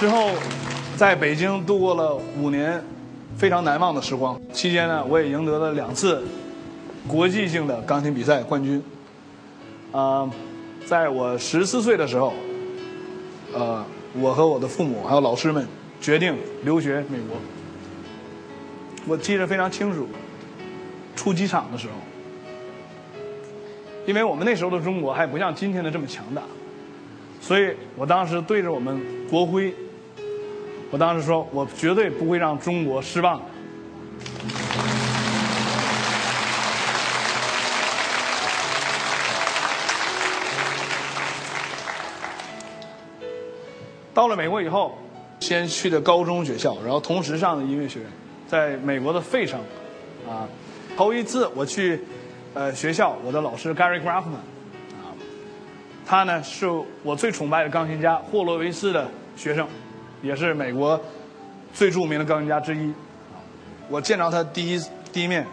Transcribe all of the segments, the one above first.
之后，在北京度过了五年非常难忘的时光。期间呢，我也赢得了两次国际性的钢琴比赛冠军。啊，在我十四岁的时候，呃，我和我的父母还有老师们决定留学美国。我记得非常清楚，出机场的时候，因为我们那时候的中国还不像今天的这么强大，所以我当时对着我们国徽，我当时说我绝对不会让中国失望。到了美国以后，先去的高中学校，然后同时上的音乐学院，在美国的费城，啊，头一次我去，呃，学校，我的老师 Gary Grafman，啊，他呢是我最崇拜的钢琴家霍洛维斯的学生，也是美国最著名的钢琴家之一。我见着他第一第一面，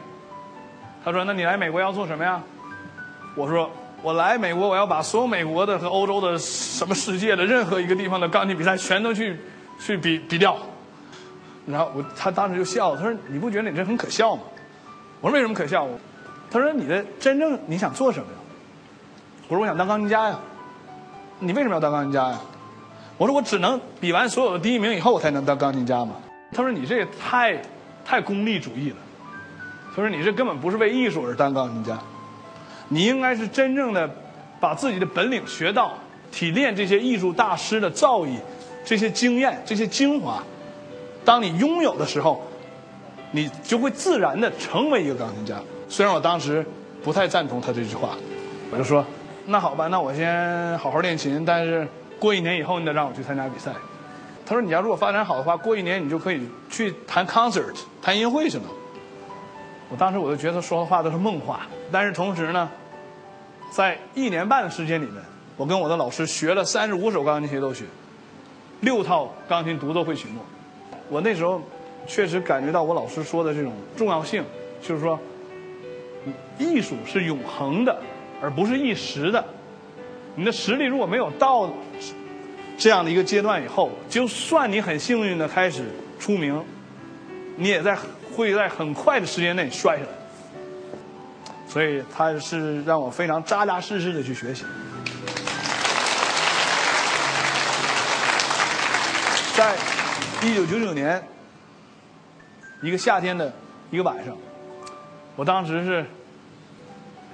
他说：“那你来美国要做什么呀？”我说。我来美国，我要把所有美国的和欧洲的什么世界的任何一个地方的钢琴比赛全都去去比比掉。然后我他当时就笑，他说：“你不觉得你这很可笑吗？”我说：“为什么可笑？”他说：“你的真正你想做什么呀？”我说：“我想当钢琴家呀。”你为什么要当钢琴家呀？我说：“我只能比完所有的第一名以后，我才能当钢琴家嘛。”他说：“你这也太太功利主义了。”他说：“你这根本不是为艺术而当钢琴家。”你应该是真正的把自己的本领学到，提炼这些艺术大师的造诣，这些经验，这些精华。当你拥有的时候，你就会自然的成为一个钢琴家。虽然我当时不太赞同他这句话，我就说：“那好吧，那我先好好练琴。但是过一年以后，你得让我去参加比赛。”他说：“你要如果发展好的话，过一年你就可以去弹 concert，弹音乐会去了。”我当时我就觉得他说的话都是梦话，但是同时呢，在一年半的时间里面，我跟我的老师学了三十五首钢琴协奏曲，六套钢琴独奏会曲目。我那时候确实感觉到我老师说的这种重要性，就是说，艺术是永恒的，而不是一时的。你的实力如果没有到这样的一个阶段以后，就算你很幸运的开始出名，你也在。会在很快的时间内摔下来，所以他是让我非常扎扎实实的去学习。在一九九九年一个夏天的一个晚上，我当时是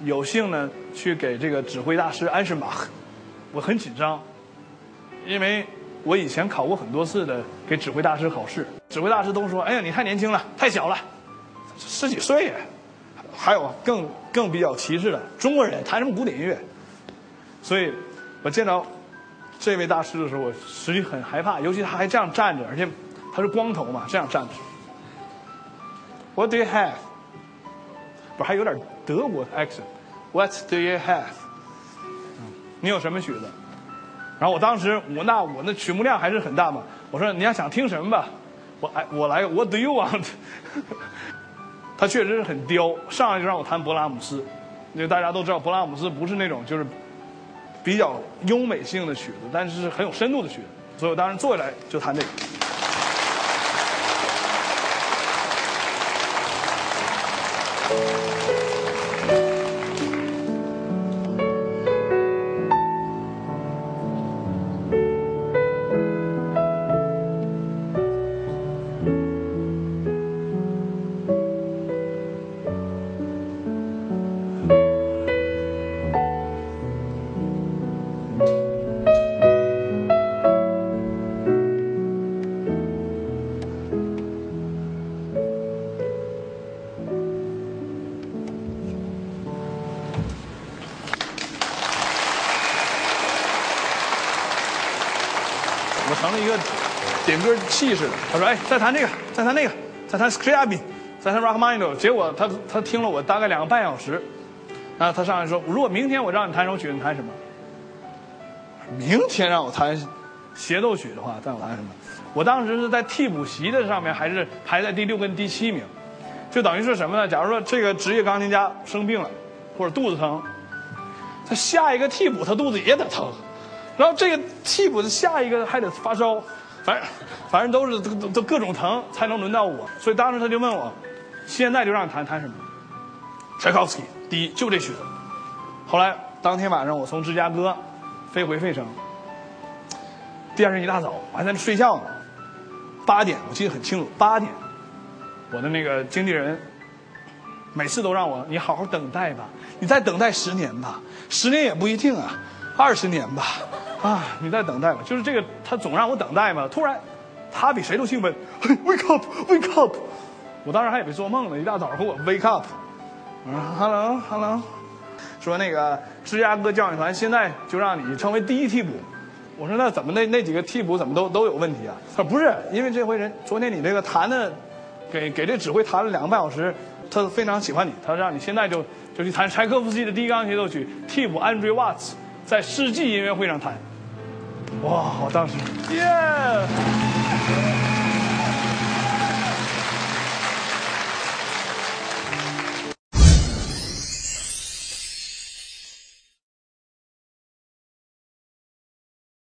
有幸呢去给这个指挥大师安什马，我很紧张，因为。我以前考过很多次的给指挥大师考试，指挥大师都说：“哎呀，你太年轻了，太小了，十几岁。”还有更更比较歧视的中国人弹什么古典音乐？所以，我见到这位大师的时候，我实际很害怕，尤其他还这样站着，而且他是光头嘛，这样站着。What do you have？不是还有点德国 accent？What do you have？你有什么曲子？然后我当时我那我那曲目量还是很大嘛，我说你要想听什么吧，我哎我来，What do you want？他确实是很刁，上来就让我弹勃拉姆斯，因为大家都知道勃拉姆斯不是那种就是比较优美性的曲子，但是是很有深度的曲子，所以我当时坐下来就弹这个。我成了一个点歌器似的，他说：“哎，再弹这个，再弹那个，再弹 Scriabin，再弹 Rachmaninoff。”结果他他听了我大概两个半小时，然后他上来说：“如果明天我让你弹首曲，你弹什么？”明天让我弹协奏曲的话，再我弹什么？我当时是在替补席的上面，还是排在第六跟第七名，就等于是什么呢？假如说这个职业钢琴家生病了，或者肚子疼，他下一个替补他肚子也得疼，然后这个替补的下一个还得发烧。反正反正都是都都各种疼才能轮到我，所以当时他就问我，现在就让你弹弹什么？柴可夫斯基，第一就这曲子。后来当天晚上我从芝加哥飞回费城，第二天一大早我还在那睡觉呢，八点我记得很清楚，八点，我的那个经纪人每次都让我你好好等待吧，你再等待十年吧，十年也不一定啊，二十年吧，啊，你在等待吧，就是这个他总让我等待嘛。突然，他比谁都兴奋，wake up，wake up，我当时还以为做梦呢，一大早给我 wake up，我说 hello hello，说那个芝加哥交响乐团现在就让你成为第一替补。我说那怎么那那几个替补怎么都都有问题啊？他说不是，因为这回人昨天你这个弹的，给给这指挥弹了两个半小时，他非常喜欢你，他让你现在就就去弹柴可夫斯基的第一钢琴协奏曲，替补 Andrew Watts 在世纪音乐会上弹。哇，好大声耶。